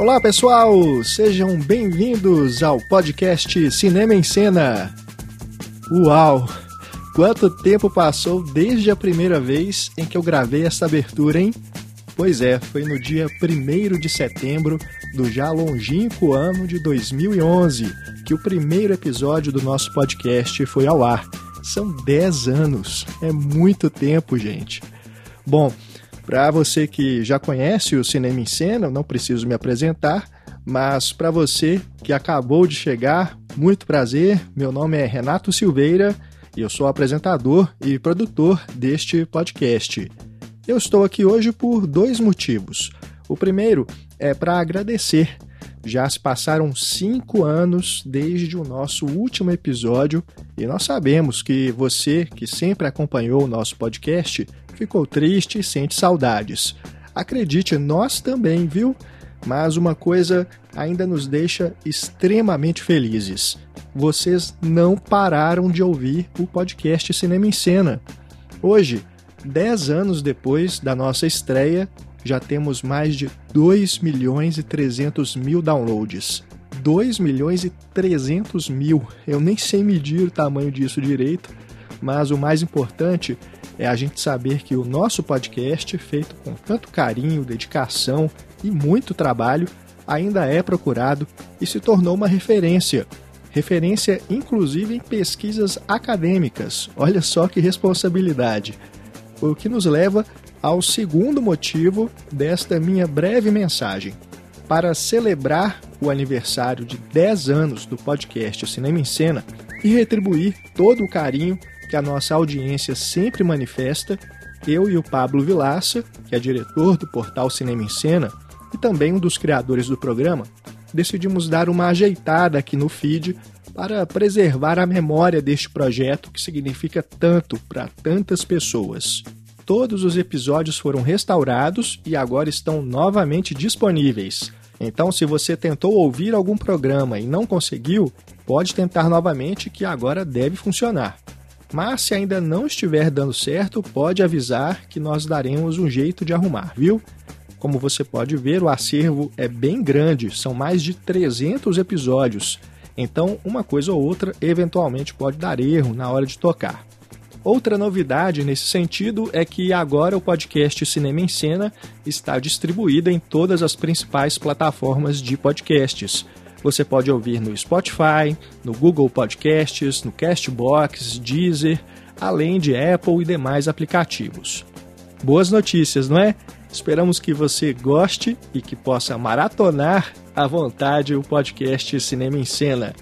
Olá pessoal, sejam bem-vindos ao podcast Cinema em Cena. Uau! Quanto tempo passou desde a primeira vez em que eu gravei essa abertura, hein? Pois é, foi no dia 1 de setembro do já longínquo ano de 2011 que o primeiro episódio do nosso podcast foi ao ar. São 10 anos, é muito tempo, gente. Bom, para você que já conhece o Cinema em Cena, não preciso me apresentar, mas para você que acabou de chegar, muito prazer. Meu nome é Renato Silveira e eu sou apresentador e produtor deste podcast. Eu estou aqui hoje por dois motivos. O primeiro é para agradecer. Já se passaram cinco anos desde o nosso último episódio e nós sabemos que você, que sempre acompanhou o nosso podcast, ficou triste e sente saudades. Acredite, nós também, viu? Mas uma coisa ainda nos deixa extremamente felizes. Vocês não pararam de ouvir o podcast Cinema em Cena. Hoje, 10 anos depois da nossa estreia, já temos mais de 2 milhões e 300 mil downloads. 2 milhões e 300 mil. Eu nem sei medir o tamanho disso direito, mas o mais importante é a gente saber que o nosso podcast, feito com tanto carinho, dedicação e muito trabalho, ainda é procurado e se tornou uma referência. Referência inclusive em pesquisas acadêmicas. Olha só que responsabilidade. O que nos leva ao segundo motivo desta minha breve mensagem. Para celebrar o aniversário de 10 anos do podcast Cinema em Cena e retribuir todo o carinho que a nossa audiência sempre manifesta, eu e o Pablo Vilaça, que é diretor do portal Cinema em Cena e também um dos criadores do programa, decidimos dar uma ajeitada aqui no feed para preservar a memória deste projeto que significa tanto para tantas pessoas. Todos os episódios foram restaurados e agora estão novamente disponíveis. Então, se você tentou ouvir algum programa e não conseguiu, pode tentar novamente que agora deve funcionar. Mas se ainda não estiver dando certo, pode avisar que nós daremos um jeito de arrumar, viu? Como você pode ver, o acervo é bem grande, são mais de 300 episódios. Então, uma coisa ou outra eventualmente pode dar erro na hora de tocar. Outra novidade nesse sentido é que agora o podcast Cinema em Cena está distribuído em todas as principais plataformas de podcasts. Você pode ouvir no Spotify, no Google Podcasts, no Castbox, Deezer, além de Apple e demais aplicativos. Boas notícias, não é? Esperamos que você goste e que possa maratonar à vontade o podcast Cinema em Cena.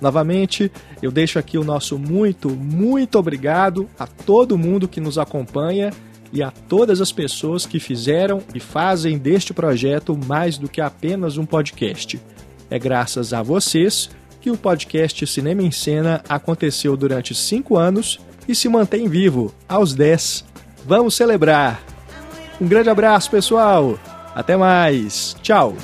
Novamente, eu deixo aqui o nosso muito, muito obrigado a todo mundo que nos acompanha e a todas as pessoas que fizeram e fazem deste projeto mais do que apenas um podcast. É graças a vocês que o podcast Cinema em Cena aconteceu durante cinco anos e se mantém vivo aos 10. Vamos celebrar! Um grande abraço, pessoal! Até mais! Tchau!